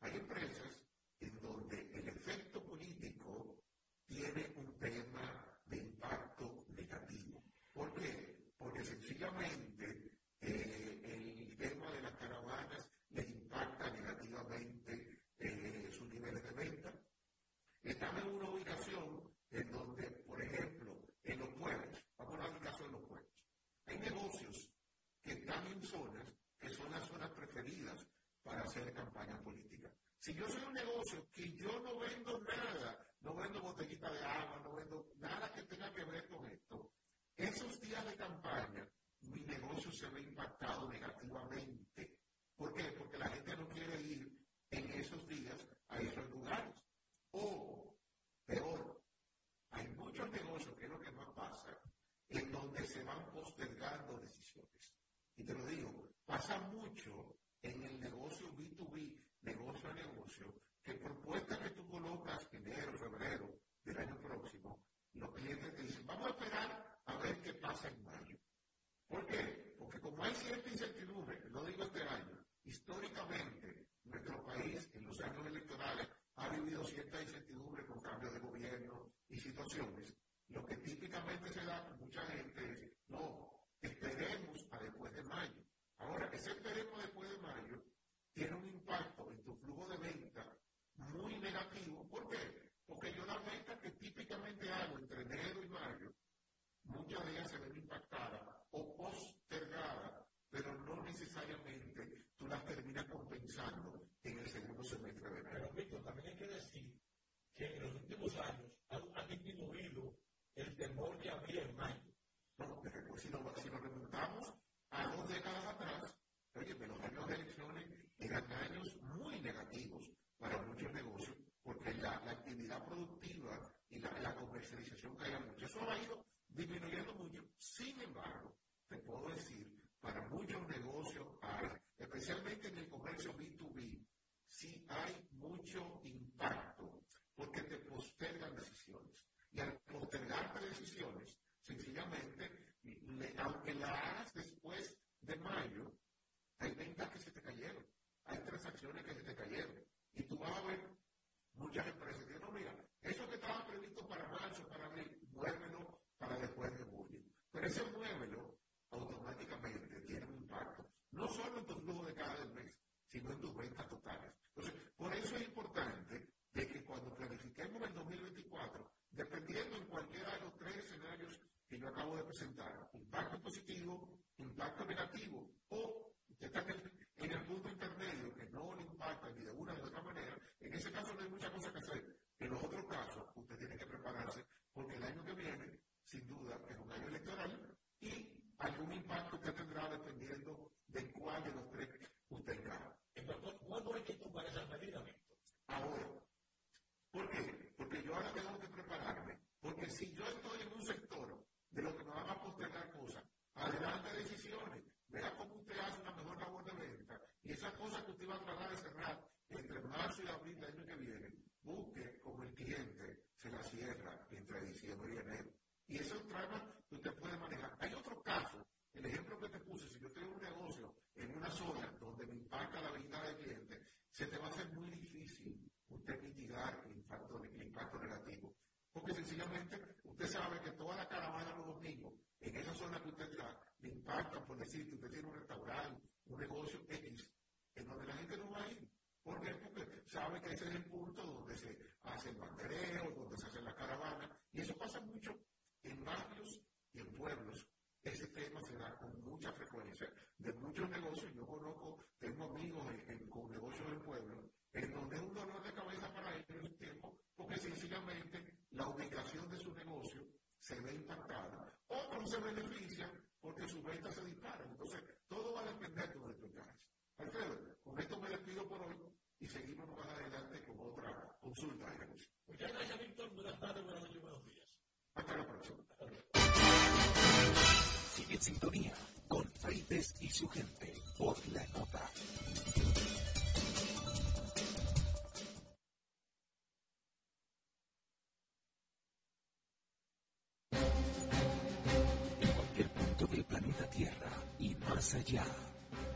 Hay empresas en donde el efecto político tiene un tema de impacto negativo. ¿Por qué? Porque sencillamente eh, el tema de las caravanas les impacta negativamente eh, sus niveles de venta. Están en una ubicación en donde, por ejemplo, en los pueblos, vamos a dar el caso de los pueblos, hay negocios que están en zonas que son las zonas preferidas para hacer campaña política. Si yo soy un negocio que yo no vendo nada, no vendo botellita de agua, no vendo nada que tenga que ver con esto, esos días de campaña, mi negocio se ve impactado negativamente. ¿Por qué? Porque la gente no quiere ir en esos días a esos lugares. O, peor, hay muchos negocios, que es lo que más pasa, en donde se van postergando decisiones. Y te lo digo, pasa mucho en el negocio B2B, negocio a negocio, que propuestas que tú colocas enero, febrero del año próximo, los clientes te dicen, vamos a esperar a ver qué pasa en mayo. ¿Por qué? Porque como hay cierta incertidumbre, no digo este año, históricamente nuestro país en los años electorales cierta incertidumbre con cambios de gobierno y situaciones. Lo que típicamente se da con mucha gente es, no, esperemos a después de mayo. Ahora, ese esperemos después de mayo tiene un impacto en tu flujo de venta muy negativo. ¿Por qué? Porque yo las ventas que típicamente hago entre enero y mayo, muchas de ellas se ven impactadas o postergadas, pero no necesariamente tú las terminas compensando en el segundo semestre de enero. Pero, Víctor, también hay que decir que en los últimos años ha, disminuido el temor que había en mayo. No, pero si, nos, si nos remontamos a dos décadas atrás, oye, pero los años de elecciones eran años muy negativos para muchos negocios, porque la, la actividad productiva y la, la comercialización caía mucho. Eso ha ido disminuyendo mucho. Sin embargo, te puedo decir, para muchos negocios especialmente en el comercio B2B, sí hay mucho postergan decisiones. Y al postergarte decisiones, sencillamente, aunque la hagas después de mayo, hay ventas que se te cayeron, hay transacciones que se te cayeron. Y tú vas a ver muchas empresas que no, mira, eso que estaba previsto para marzo, para abril, muévelo para después de julio. Pero ese muévelo automáticamente tiene un impacto, no solo en tu flujo de cada mes, sino en tus ventas totales. Entonces, por eso es importante de que cuando planifiquemos el 2024, dependiendo en cualquiera de los tres escenarios que yo acabo de presentar, impacto positivo, impacto negativo, o usted está en el, punto intermedio que no le impacta ni de una ni de otra manera, en ese caso no hay mucha cosa que hacer. En los otros casos, usted tiene que prepararse porque el año que viene, sin duda, es un año electoral y algún impacto usted tendrá dependiendo de cuál de los tres usted encaja. Entonces, ¿cuándo hay que tomar esas medidas, Víctor? Ahora, ¿por qué? Porque yo ahora tengo que prepararme. Porque si yo estoy en un sector de lo que me van a postergar cosas, adelante de sencillamente, usted sabe que toda la caravana los domingos, en esa zona que usted está, le impacta por decir que usted tiene un restaurante, un negocio X, en donde la gente no va a ir. ¿Por qué? Porque sabe que ese es el punto donde se hace el bandereo, donde se hace la caravana, y eso pasa mucho en barrios y en pueblos. Ese tema se da con mucha frecuencia de muchos negocios. Yo conozco, tengo amigos con negocios en pueblo, en donde es un dolor de cabeza para ellos el tiempo, porque sencillamente la ubicación se ve impactada. Otros se benefician porque sus ventas se disparan. Entonces, todo va a depender de nuestro caso. Alfredo, con esto me despido por hoy y seguimos más adelante con otra consulta de negocio. Muchas gracias, Víctor. Buenas tardes, buenas noches, buenos días. Hasta la próxima. Sigue en sintonía con Freites y su gente por la nota. Más allá,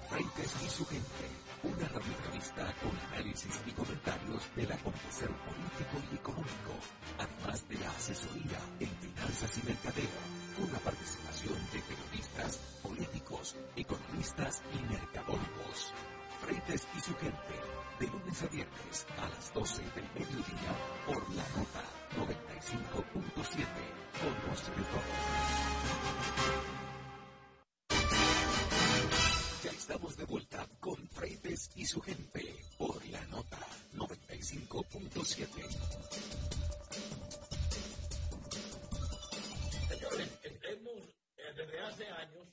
Freites y su gente, una radiorevista con análisis y comentarios del acontecer político y económico, además de la asesoría en finanzas y mercadeo, una participación de periodistas, políticos, economistas y mercadólogos. Freites y su gente, de lunes a viernes a las 12 del mediodía, por la nota 95.7, con de todo. Y su gente por la nota 95.7. Señores, hemos, eh, desde hace años,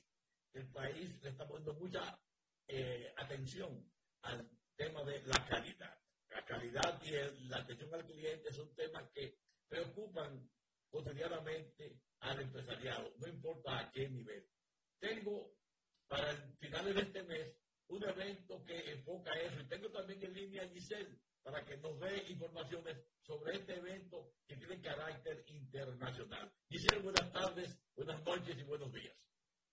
el país le está poniendo mucha eh, atención al tema de la calidad. La calidad y el- la atención al cliente son temas que preocupan cotidianamente al empresariado, no importa a qué nivel. Tengo para el finales de este mes un evento que enfoca eso y tengo también en línea a Giselle para que nos dé informaciones sobre este evento que tiene carácter internacional. Giselle, buenas tardes, buenas noches y buenos días.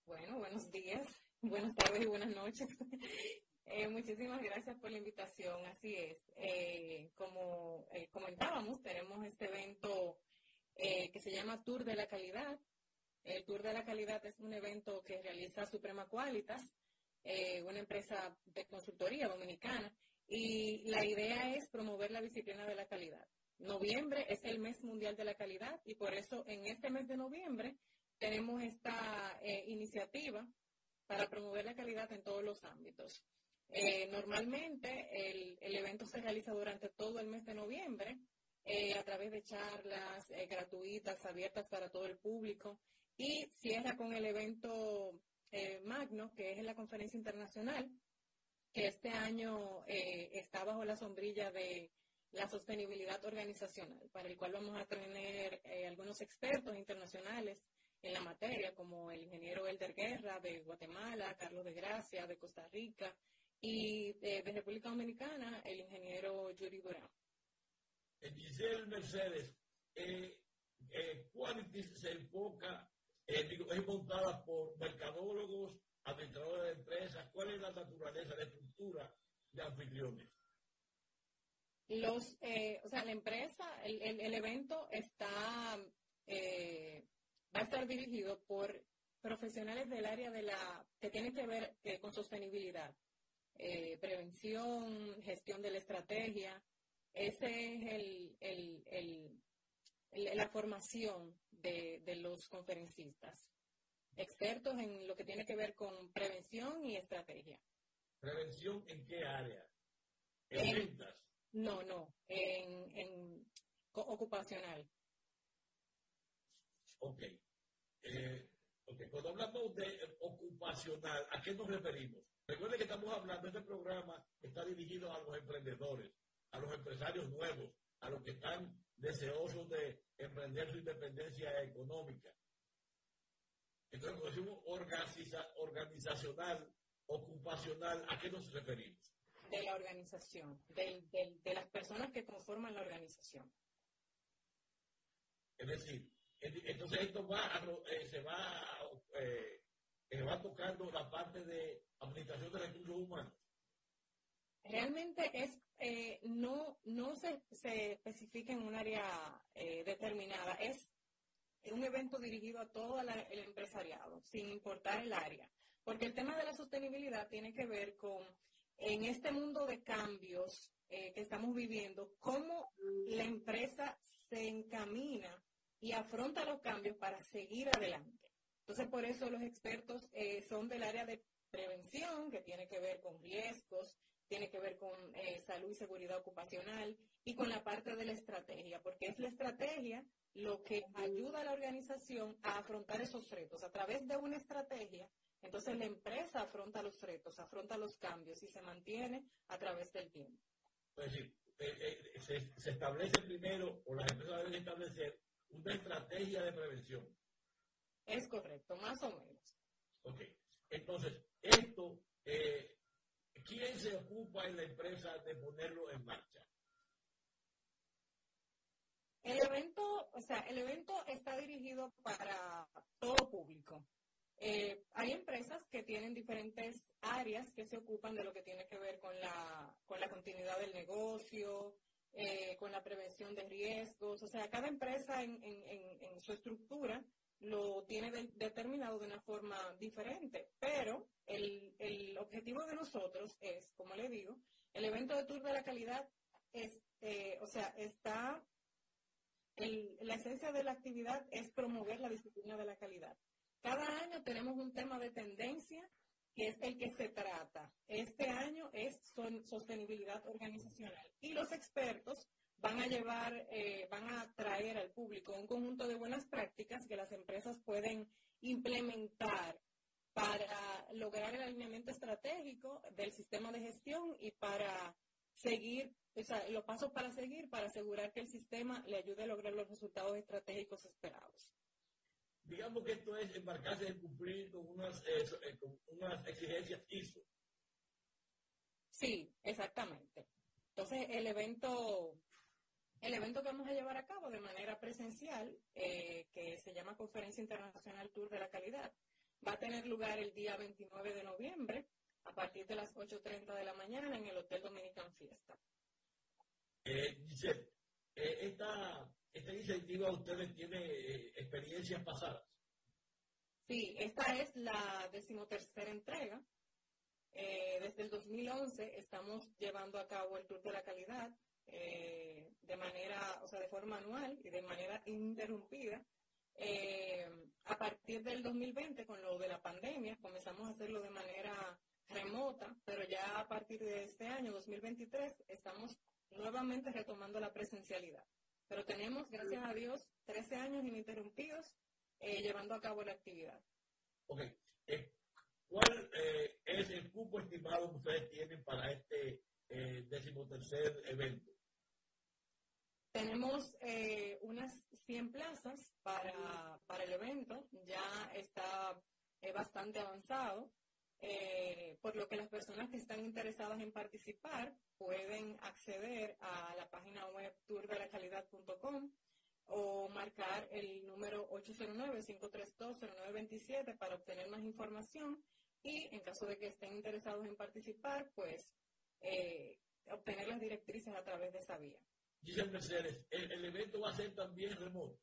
Bueno, buenos días, buenas tardes y buenas noches. [laughs] Eh, muchísimas gracias por la invitación, así es. Eh, como eh, comentábamos, tenemos este evento eh, que se llama Tour de la Calidad. El Tour de la Calidad es un evento que realiza Suprema Qualitas, eh, una empresa de consultoría dominicana, y la idea es promover la disciplina de la calidad. Noviembre es el mes mundial de la calidad y por eso en este mes de noviembre tenemos esta eh, iniciativa para promover la calidad en todos los ámbitos. Eh, normalmente el, el evento se realiza durante todo el mes de noviembre eh, a través de charlas eh, gratuitas, abiertas para todo el público y cierra con el evento eh, que es la conferencia internacional, que este año eh, está bajo la sombrilla de la sostenibilidad organizacional, para el cual vamos a tener eh, algunos expertos internacionales en la materia, como el ingeniero Elder Guerra de Guatemala, Carlos de Gracia de Costa Rica y de, de República Dominicana, el ingeniero Yuri Durán. Eh, Giselle Mercedes, eh, eh, Qualities se enfoca, eh, es montada por mercadólogos, administradores de empresas. ¿Cuál es la naturaleza, la estructura de anfitriones? Los, eh, o sea, la empresa, el, el, evento está, eh, va a estar dirigido por profesionales del área de la, que tienen que ver eh, con sostenibilidad, eh, prevención, gestión de la estrategia. Ese es el, el- la formación de, de los conferencistas, expertos en lo que tiene que ver con prevención y estrategia. ¿Prevención en qué área? En En- ventas. No, no, en, en ocupacional. Ok. Eh, ok. Cuando hablamos de ocupacional, ¿a qué nos referimos? Recuerden que estamos hablando, este programa está dirigido a los emprendedores, a los empresarios nuevos, a los que están deseosos de emprender su independencia económica. Entonces, cuando decimos organiza- organizacional, ocupacional, ¿a qué nos referimos? de la organización, de las personas que conforman la organización. Es decir, en- entonces esto va a, eh, se va a, eh, eh, va tocando la parte de administración de recursos humanos. Realmente es, eh, no, no se, se especifica en un área eh, determinada, es un evento dirigido a todo el empresariado, sin importar el área. Porque el tema de la sostenibilidad tiene que ver con, en este mundo de cambios eh, que estamos viviendo, cómo la empresa se encamina y afronta los cambios para seguir adelante. Entonces, por eso los expertos son del área de prevención, que tiene que ver con riesgos, tiene que ver con eh, salud y seguridad ocupacional y con la parte de la estrategia, porque es la estrategia lo que ayuda a la organización a afrontar esos retos. A través de una estrategia, entonces la empresa afronta los retos, afronta los cambios y se mantiene a través del tiempo. Es decir, eh, se, se, establece primero, o las empresas deben establecer, una estrategia de prevención. Es correcto, más o menos. Ok. Entonces, esto, eh, ¿quién se ocupa en la empresa de ponerlo en marcha? El evento, o sea, el evento está dirigido para todo público. Eh, hay empresas que tienen diferentes áreas que se ocupan de lo que tiene que ver con la, con la continuidad del negocio, eh, con la prevención de riesgos. O sea, cada empresa en, en, en su estructura lo tiene determinado de una forma diferente, pero el, el, objetivo de nosotros es, como le digo, el evento de Tour de la Calidad es, eh, o sea, está, el, la esencia de la actividad es promover la disciplina de la calidad. Cada año tenemos un tema de tendencia que es el que se trata. Este año es sostenibilidad organizacional y los expertos van a llevar, eh, van a traer al público un conjunto de buenas prácticas que las empresas pueden implementar para lograr el alineamiento estratégico del sistema de gestión y para seguir, o sea, los pasos para seguir para asegurar que el sistema le ayude a lograr los resultados estratégicos esperados. Digamos que esto es embarcarse en cumplir con unas, eh, con unas exigencias ISO. Sí, exactamente. Entonces, el evento el evento que vamos a llevar a cabo de manera presencial, eh, que se llama Conferencia Internacional Tour de la Calidad, va a tener lugar el día 29 de noviembre a partir de las 8.30 de la mañana en el Hotel Dominican Fiesta. Eh, Giselle, eh, esta, esta, iniciativa ustedes tiene eh, experiencias pasadas. Sí, esta es la decimotercera entrega. desde el 2011 estamos llevando a cabo el Tour de la Calidad eh, de manera, o sea, de forma anual y de manera interrumpida. Eh, a partir del 2020, con lo de la pandemia, comenzamos a hacerlo de manera remota, pero ya a partir de este año, 2023, estamos nuevamente retomando la presencialidad. Pero tenemos, gracias a Dios, 13 años ininterrumpidos eh, llevando a cabo la actividad. Ok. ¿Cuál es el cupo estimado que ustedes tienen para este decimotercer evento? Tenemos eh, unas 100 plazas para, para, el evento, ya está eh, bastante avanzado, eh, por lo que las personas que están interesadas en participar pueden acceder a la página web tourdelacalidad.com o marcar el número 809-532-0927 para obtener más información. Y en caso de que estén interesados en participar, pues obtener las directrices a través de esa vía. Dice Mercedes, el, evento va a ser también remoto.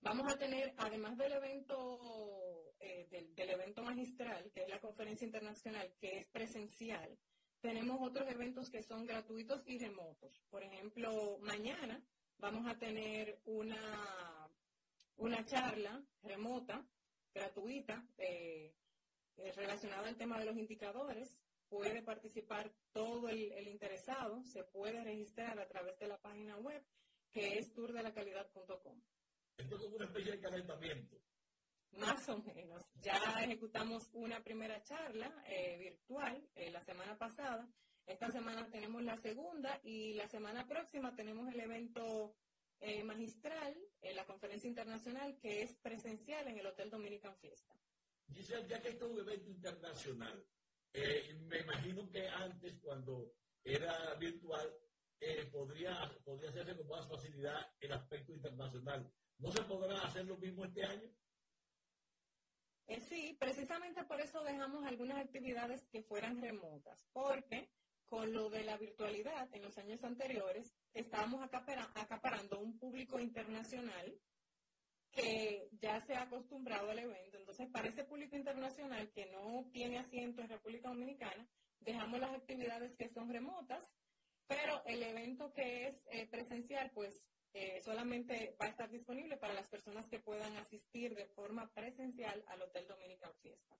Vamos a tener, además del evento, eh, del, evento magistral, que es la conferencia internacional, que es presencial, tenemos otros eventos que son gratuitos y remotos. Por ejemplo, mañana vamos a tener una, una charla remota, gratuita, eh, eh, relacionada al tema de los indicadores, puede participar todo el, interesado, se puede registrar a través de la página web que es tourdelacalidad.com. Esto es como una especie de calentamiento. Más o menos. Ya ejecutamos una primera charla eh, virtual eh, la semana pasada. Esta semana tenemos la segunda y la semana próxima tenemos el evento eh, magistral, la conferencia internacional, que es presencial en el Hotel Dominican Fiesta. Giselle, ya que esto es un evento internacional, eh, me imagino que antes, cuando era virtual, eh, podría, podría hacerse con más facilidad el aspecto internacional. ¿No se podrá hacer lo mismo este año? Eh, sí, precisamente por eso dejamos algunas actividades que fueran remotas, porque con lo de la virtualidad en los años anteriores estábamos acaparando un público internacional que ya se ha acostumbrado al evento. Entonces, para ese público internacional que no tiene asiento en República Dominicana, dejamos las actividades que son remotas, pero el evento que es eh, presencial, pues eh, solamente va a estar disponible para las personas que puedan asistir de forma presencial al Hotel Dominican Fiesta.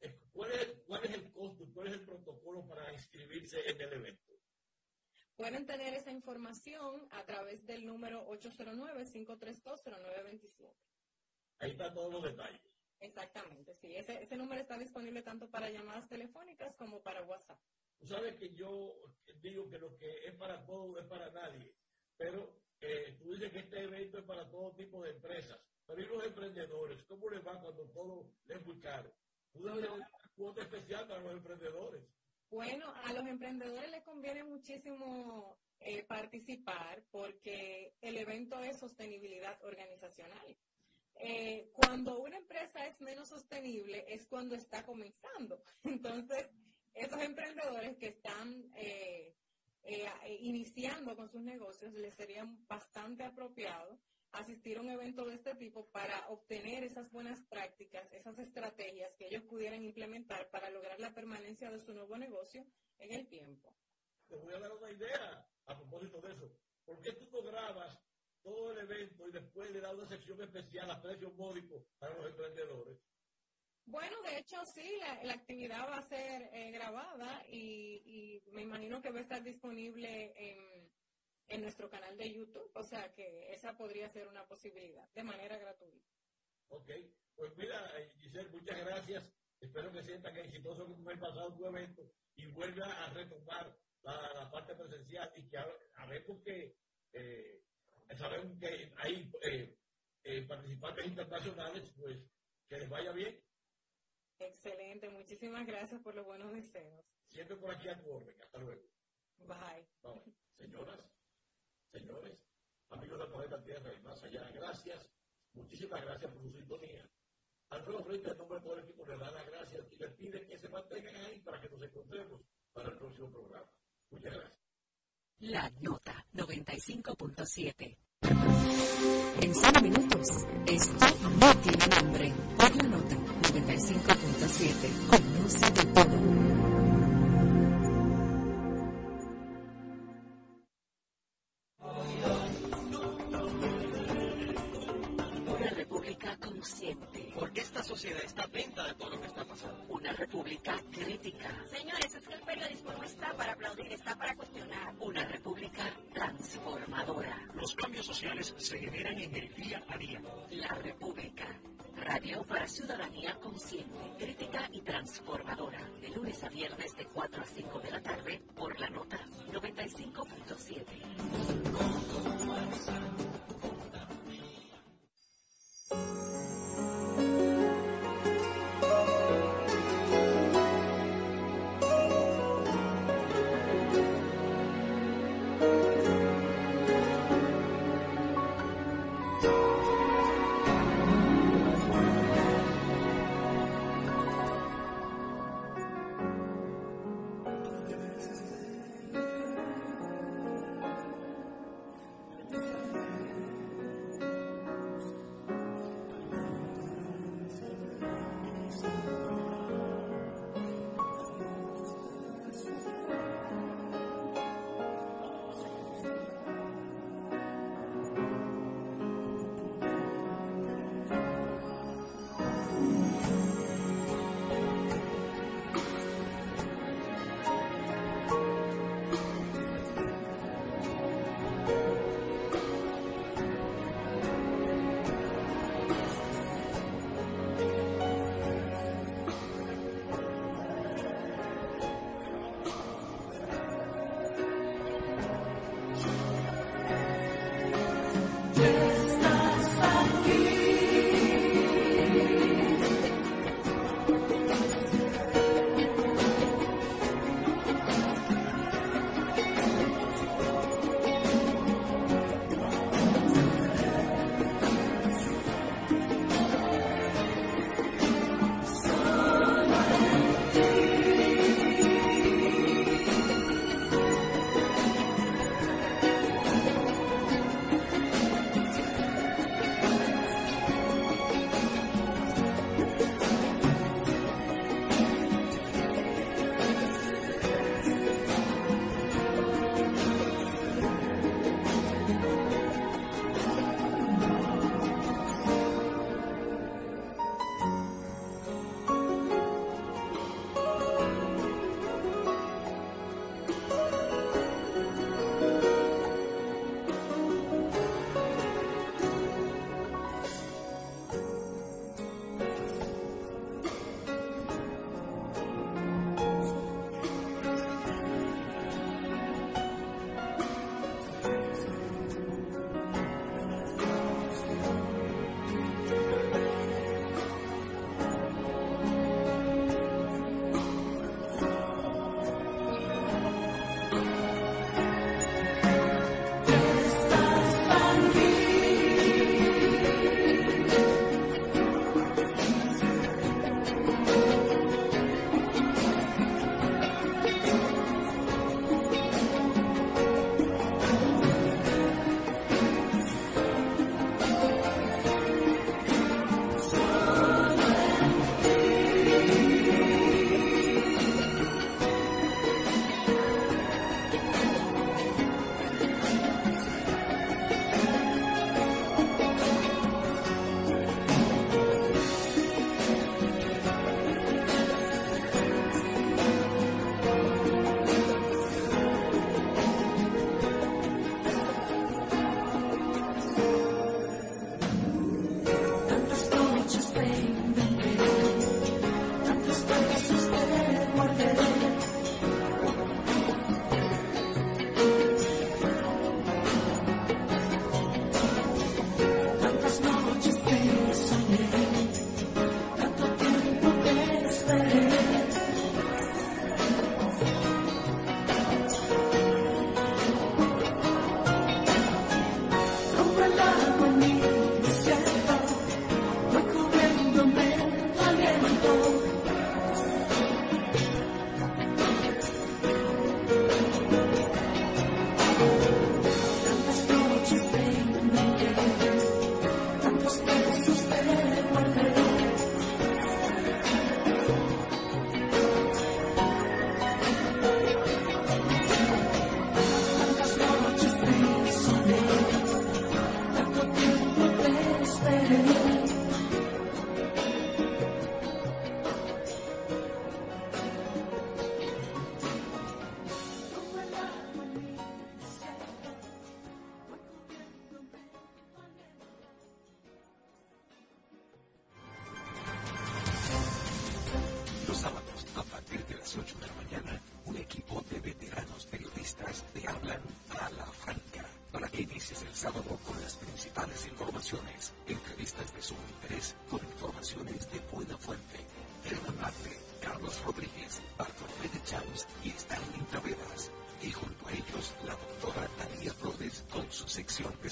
Eh, ¿Cuál es, ¿Cuál es el costo, cuál es el protocolo para inscribirse en el evento? Pueden tener esa información a través del número 809-532-0927. Ahí están todos los detalles. Exactamente, sí. Ese, ese número está disponible tanto para llamadas telefónicas como para WhatsApp. Tú sabes que yo digo que lo que es para todos es para nadie, pero eh, tú dices que este evento es para todo tipo de empresas, pero ¿y los emprendedores? ¿Cómo les va cuando todo les es muy caro? ¿Tú debes una cuota especial para los emprendedores? Bueno, a los emprendedores les conviene muchísimo eh, participar porque el evento es sostenibilidad organizacional. Eh, cuando una empresa es menos sostenible es cuando está comenzando. [laughs] Entonces, esos emprendedores que están eh, iniciando con sus negocios les sería bastante apropiado asistir a un evento de este tipo para obtener esas buenas prácticas, esas estrategias que ellos pudieran implementar para lograr la permanencia de su nuevo negocio en el tiempo. Te voy a dar una idea a propósito de eso. ¿Por qué tú no grabas todo el evento y después le das una sección especial a precios módicos para los emprendedores? Bueno, de hecho sí, la, actividad va a ser eh, grabada y, y me imagino que va a estar disponible en en nuestro canal de YouTube. O sea que esa podría ser una posibilidad de manera gratuita. Ok, pues mira, eh, Giselle, muchas gracias. Espero que sientan exitoso como el pasado tu evento y vuelva a retomar la, parte presencial y que sabemos que eh, sabemos que hay eh, eh, participantes internacionales, pues que les vaya bien. Excelente, muchísimas gracias por los buenos deseos. Siempre por aquí a tu orden, hasta luego. Bye. Bye. Señoras señores, amigos del planeta Tierra y más allá, gracias, muchísimas gracias por su sintonía. Alfredo Frente, en nombre de todo el equipo, le da las gracias y les pide que se mantengan ahí para que nos encontremos para el próximo programa. Muchas gracias. La Nota 95.7. En 100 minutos, esto no tiene nombre. Por la Nota 95.7, conoce de todo. República crítica. Señores, es que el periodismo no está para aplaudir, está para cuestionar. Una república transformadora. Los cambios sociales se generan en el día a día. La república. Radio para ciudadanía consciente, crítica y transformadora. De lunes a viernes de 4 a 5 de la tarde por la nota 95.7.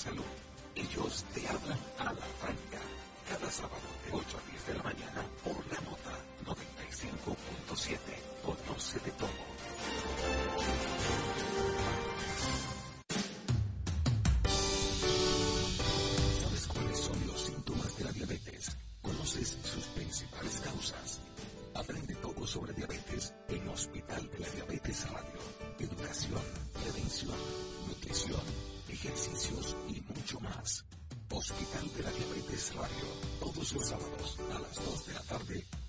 salud. sábados a las 2 de la tarde.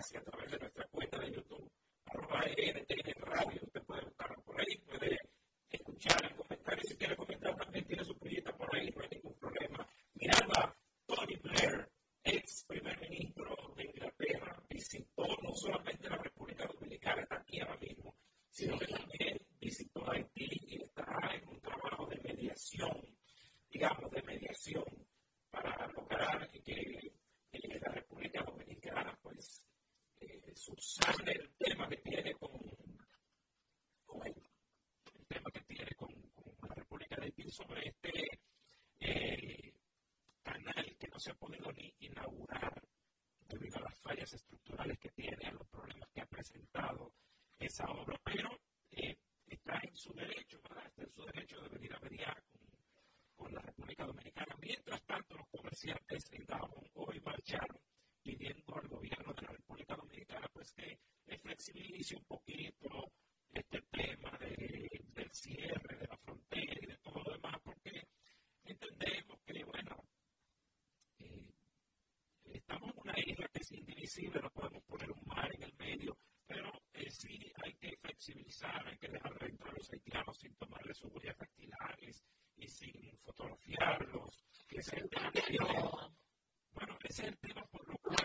gracia a través de nuestra podido ni inaugurar debido a las fallas estructurales que tiene, a los problemas que ha presentado esa obra, pero eh, está en su derecho, ¿verdad? Está en su derecho de venir a mediar con, la República Dominicana. Mientras tanto, los comerciantes en Dajabón hoy marcharon pidiendo al gobierno de la República Dominicana pues que flexibilice un poco hay que dejar de a los haitianos sin tomarles sus huellas dactilares y sin fotografiarlos, que es Bueno, ese es el tema por lo cual...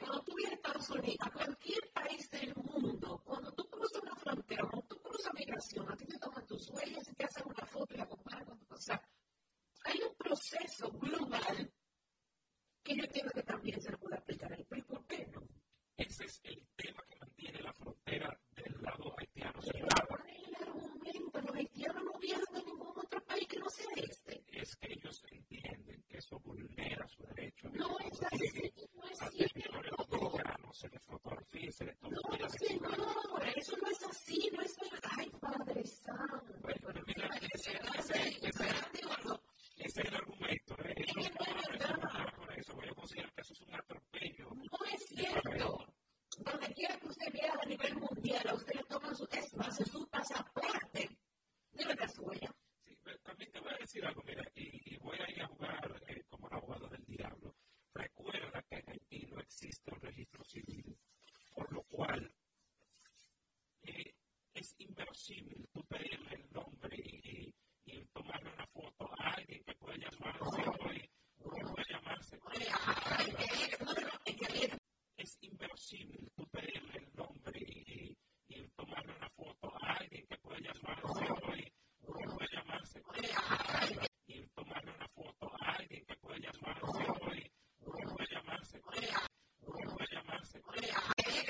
Cuando tú, vienes a Estados Unidos, a cualquier país del mundo, cuando tú cruzas una frontera, cuando tú cruzas migración, a ti te toman tus huellas y te hacen una foto y la